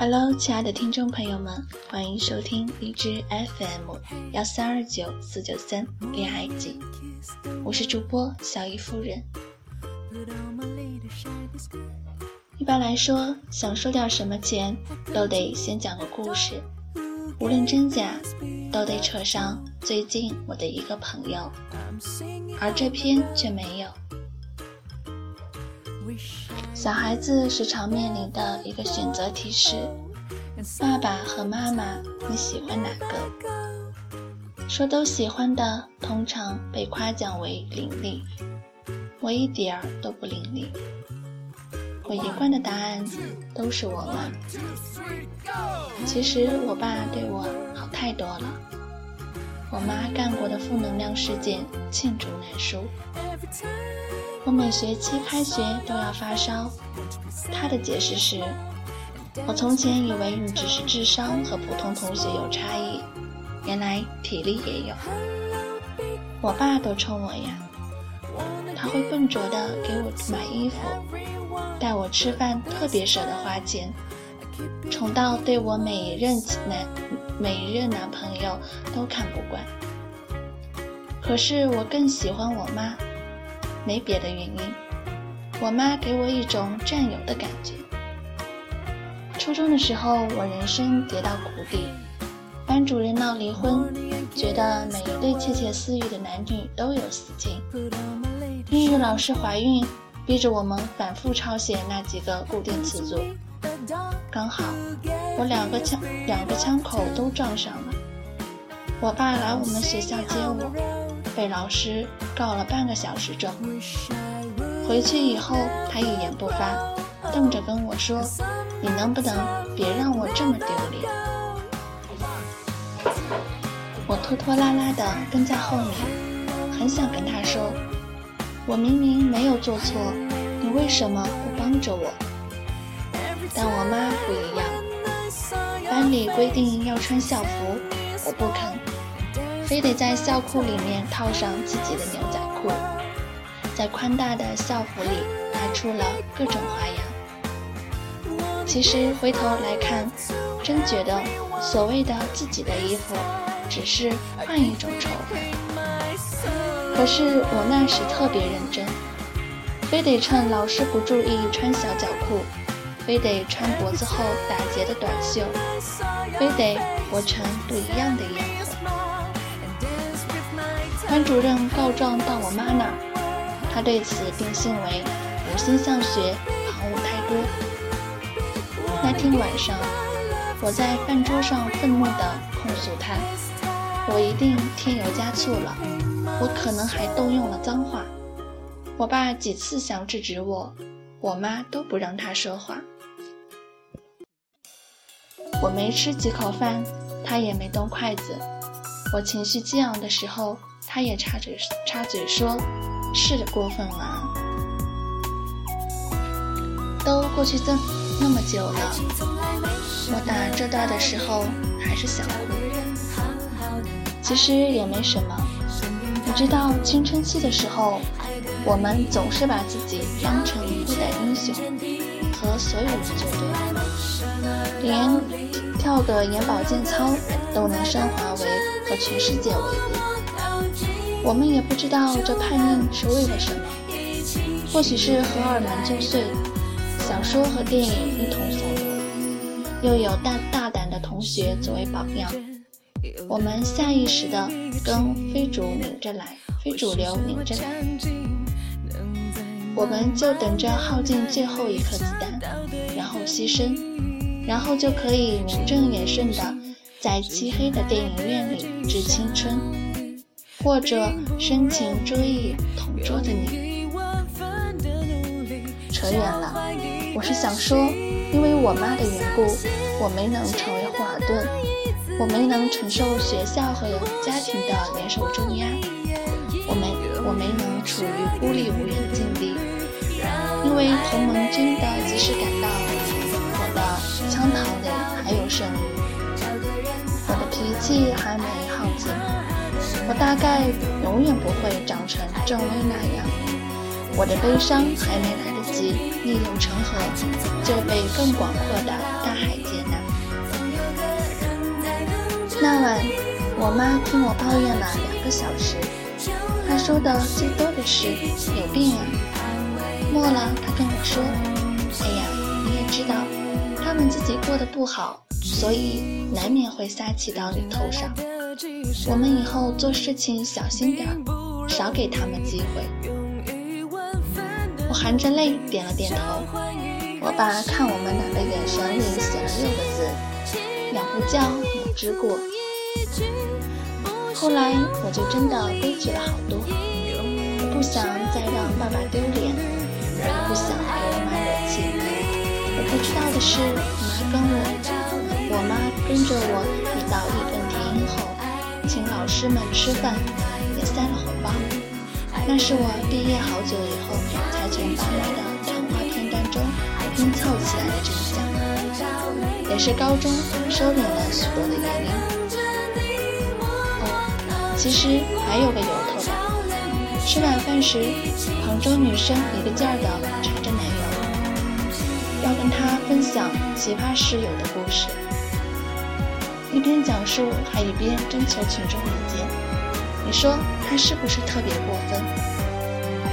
Hello，亲爱的听众朋友们，欢迎收听荔枝 FM 幺三二九四九三恋爱季，我是主播小姨夫人。一般来说，想收点什么钱，都得先讲个故事，无论真假，都得扯上最近我的一个朋友，而这篇却没有。小孩子时常面临的一个选择题是：爸爸和妈妈，你喜欢哪个？说都喜欢的，通常被夸奖为伶俐，我一点儿都不伶俐。我一贯的答案都是我妈。其实我爸对我好太多了，我妈干过的负能量事件罄竹难书。我每学期开学都要发烧，他的解释是：我从前以为你只是智商和普通同学有差异，原来体力也有。我爸都冲我呀，他会笨拙的给我买衣服，带我吃饭，特别舍得花钱，宠到对我每一任男每一任男朋友都看不惯。可是我更喜欢我妈。没别的原因，我妈给我一种占有的感觉。初中的时候，我人生跌到谷底，班主任闹离婚，觉得每一对窃窃私语的男女都有私情。英语老师怀孕，逼着我们反复抄写那几个固定词组。刚好我两个枪两个枪口都撞上了。我爸来我们学校接我。被老师告了半个小时状，回去以后他一言不发，瞪着跟我说：“你能不能别让我这么丢脸？”我拖拖拉拉的跟在后面，很想跟他说：“我明明没有做错，你为什么不帮着我？”但我妈不一样，班里规定要穿校服，我不肯。非得在校裤里面套上自己的牛仔裤，在宽大的校服里拿出了各种花样。其实回头来看，真觉得所谓的自己的衣服，只是换一种丑。可是我那时特别认真，非得趁老师不注意穿小脚裤，非得穿脖子后打结的短袖，非得活成不一样的样。班主任告状到我妈那儿，她对此定性为无心向学，旁骛太多。那天晚上，我在饭桌上愤怒地控诉他，我一定添油加醋了，我可能还动用了脏话。我爸几次想制止我，我妈都不让他说话。我没吃几口饭，他也没动筷子。我情绪激昂的时候。他也插嘴插嘴说：“是的过分了，都过去这那么久了。我打这段的时候还是想哭。其实也没什么，你知道青春期的时候，我们总是把自己当成孤胆英雄，和所有人作对，连跳个眼保健操都能升华为和全世界为敌。”我们也不知道这叛逆是为了什么，或许是荷尔蒙作祟，小说和电影一同送过，又有大大胆的同学作为榜样，我们下意识的跟非主拧着来，非主流拧着来，我们就等着耗尽最后一颗子弹，然后牺牲，然后就可以名正言顺的在漆黑的电影院里致青春。或者深情追忆同桌的你，扯远了。我是想说，因为我妈的缘故，我没能成为霍尔顿，我没能承受学校和家庭的联手重压，我没我没能处于孤立无援的境地。因为同盟军的及时赶到，我的枪膛里还有剩余，我的脾气还没耗尽。我大概永远不会长成郑薇那样，我的悲伤还没来得及逆流成河，就被更广阔的大海接纳。那晚，我妈听我抱怨了两个小时。她说的最多的是“有病啊”。末了，她跟我说：“哎呀，你也知道，他们自己过得不好，所以难免会撒气到你头上。我们以后做事情小心点儿，少给他们机会。”我含着泪点了点头。我爸看我们俩的眼神里写了六个字：“养不教，母之过。”后来我就真的规矩了好多。我不想再让爸爸丢脸，也不想给我妈惹气。我不知道的是，妈跟我，我妈跟着我一到义愤填膺后，请老师们吃饭，也塞了红包。那是我毕业好久以后才从爸妈的谈话片段中拼凑起来的真相，也是高中收敛了许多的原因。哦，其实还有个由头的。吃晚饭时，杭州女生一个劲儿的缠着男友，要跟他分享奇葩室友的故事，一边讲述还一边征求群众意见。你说？他是不是特别过分？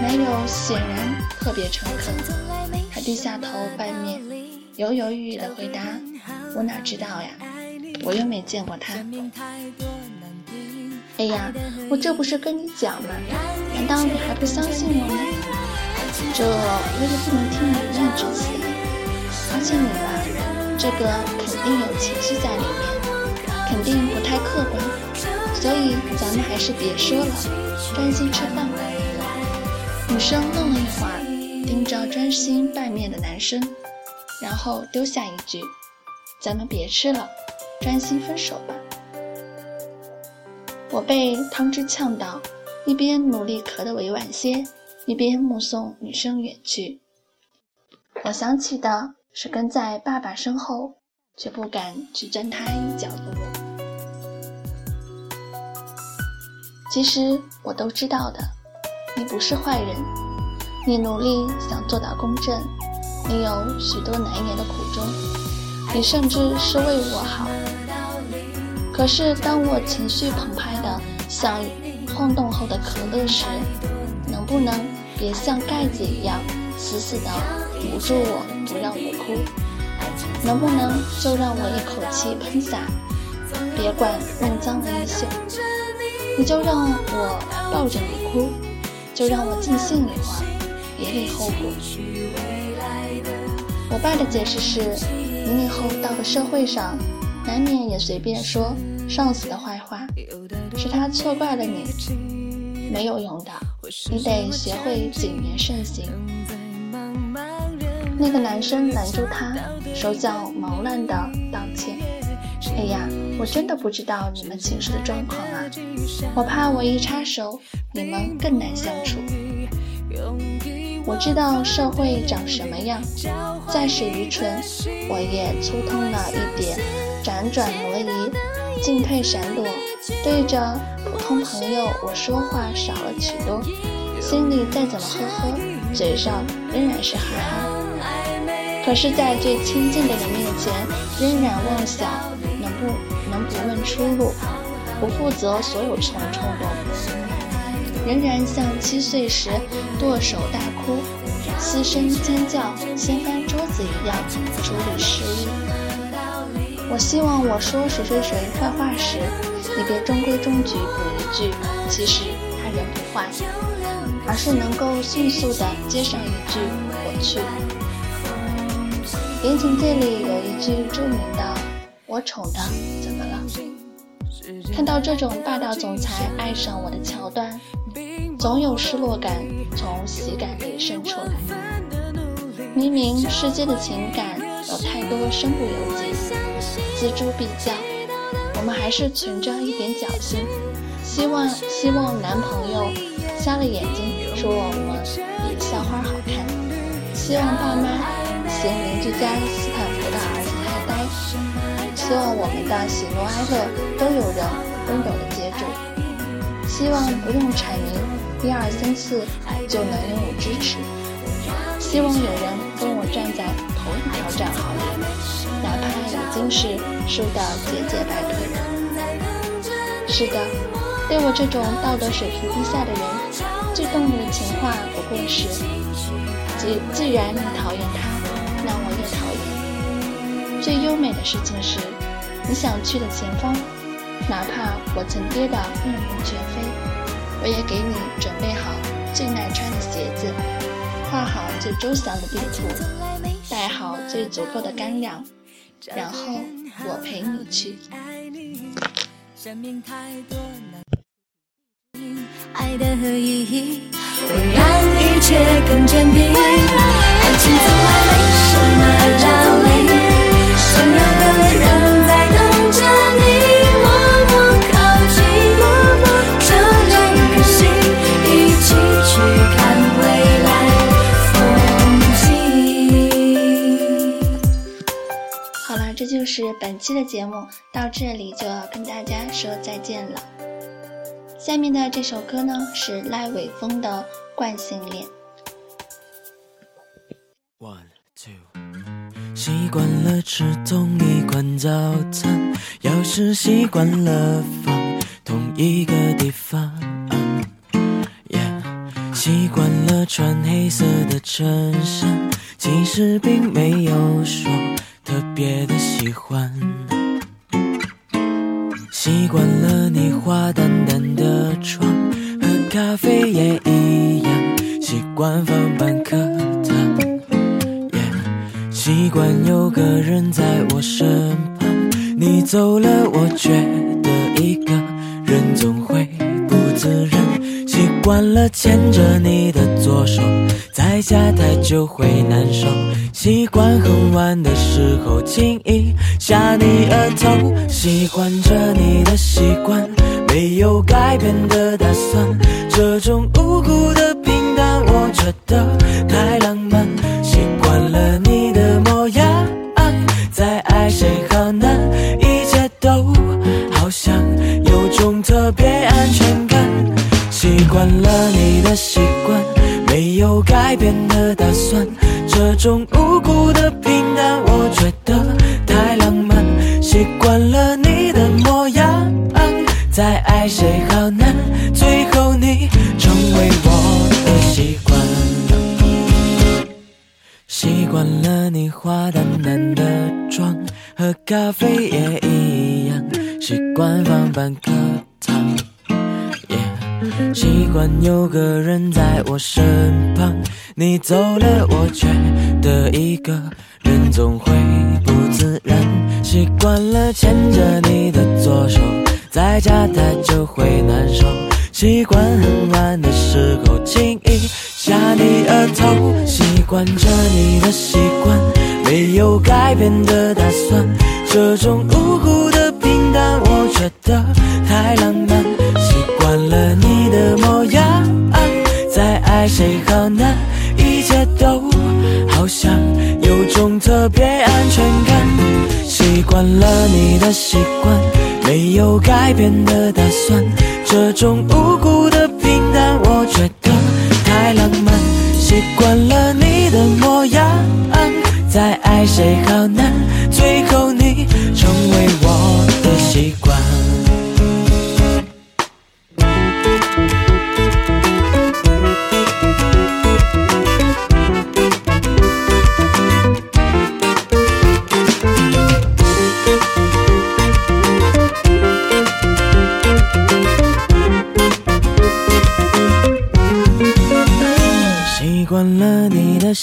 男友显然特别诚恳，他低下头半面，犹犹豫豫地回答：“我哪知道呀，我又没见过他。”哎呀，我这不是跟你讲吗？难道你还不相信我吗？这我也不能听你一面之词，而且你吧，这个肯定有情绪在里面，肯定不太客观。所以咱们还是别说了，专心吃饭吧。女生愣了一会儿，盯着专心拌面的男生，然后丢下一句：“咱们别吃了，专心分手吧。”我被汤汁呛到，一边努力咳得委婉些，一边目送女生远去。我想起的是跟在爸爸身后，却不敢去沾他一脚的我。其实我都知道的，你不是坏人，你努力想做到公正，你有许多难言的苦衷，你甚至是为我好。可是当我情绪澎湃的像晃动后的可乐时，能不能别像盖子一样死死的捂住我，不让我哭？能不能就让我一口气喷洒，别管弄脏了衣袖？你就让我抱着你哭，就让我尽兴一会儿，别理后果。我爸的解释是：你以后到了社会上，难免也随便说上司的坏话，是他错怪了你，没有用的，你得学会谨言慎行。那个男生拦住他，手脚忙乱的道歉。哎呀，我真的不知道你们寝室的状况啊！我怕我一插手，你们更难相处。我知道社会长什么样，再是愚蠢，我也粗通了一点，辗转挪移，进退闪躲，对着普通朋友我说话少了许多，心里再怎么呵呵，嘴上仍然是哈哈。可是，在最亲近的人面前，仍然妄想。不问出路，不负责所有冲冲动，仍然像七岁时剁手大哭、嘶声尖叫、掀翻桌子一样处理失忆。我希望我说谁谁谁坏话时，你别中规中矩补一句“其实他人不坏”，而是能够迅速的接上一句“我去”。言情界里有一句著名的。我宠的怎么了？看到这种霸道总裁爱上我的桥段，总有失落感从喜感里渗出来。明明世间的情感有太多身不由己，锱铢必较，我们还是存着一点侥幸，希望希望男朋友瞎了眼睛说我们比校花好看，希望爸妈嫌邻居家。希望我们的喜怒哀乐都有人温柔的接住，希望不用阐明一二三四就能拥有支持，希望有人跟我站在同一条战壕里，哪怕已经是输得节节败退。是的，对我这种道德水平低下的人，最动人的情话不过是：既既然你讨厌他，那我也讨厌。最优美的事情是，你想去的前方，哪怕我曾跌得面目全非，我也给你准备好最耐穿的鞋子，画好最周详的地图，带好最足够的干粮，然后我陪你去。生命太多爱的意义会让一切更坚定。爱情从来没什么道理，想要就是本期的节目，到这里就要跟大家说再见了。下面的这首歌呢是赖伟峰的《惯性恋》。One two，习惯了吃同一款早餐，要是习惯了放同一个地方，Yeah，习惯了穿黑色的衬衫，其实并没有说特别的喜欢。习惯了你化淡淡的妆，喝咖啡也一样。习惯放半颗糖，也，习惯有个人在我身旁。你走了，我却惯了牵着你的左手，在家太久会难受。习惯很晚的时候轻易下你额头。喜欢着你的习惯，没有改变的打算。这种无辜的平淡，我觉得太浪漫。习惯了你的模样，再爱谁好难，一切都好像有种特别安全感。习惯了你的习惯，没有改变的打算。这种无辜的平淡，我觉得太浪漫。习惯了你的模样，再爱谁好难，最后你成为我的习惯。习惯了你化淡淡的妆，喝咖啡也一样。习惯放半颗，习惯有个人在我身旁。你走了，我觉得一个人总会不自然。习惯了牵着你的左手，在家太久会难受。习惯很晚的时候轻易下你额头。习惯着你的习惯，没有改变的打算。这种无辜的平淡，我觉得太浪漫。习惯了你的模样，再爱谁好难，一切都好像有种特别安全感。习惯了你的习惯，没有改变的打算。这种无辜的平淡，我觉得太浪漫。习惯了你的模样，再爱谁好难，最后你成为我的习惯。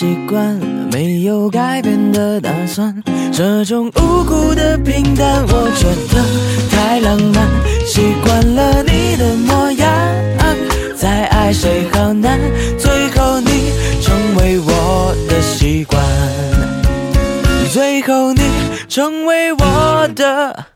习惯没有改变的打算，这种无辜的平淡，我觉得太浪漫。习惯了你的模样，再爱谁好难，最后你成为我的习惯，最后你成为我的。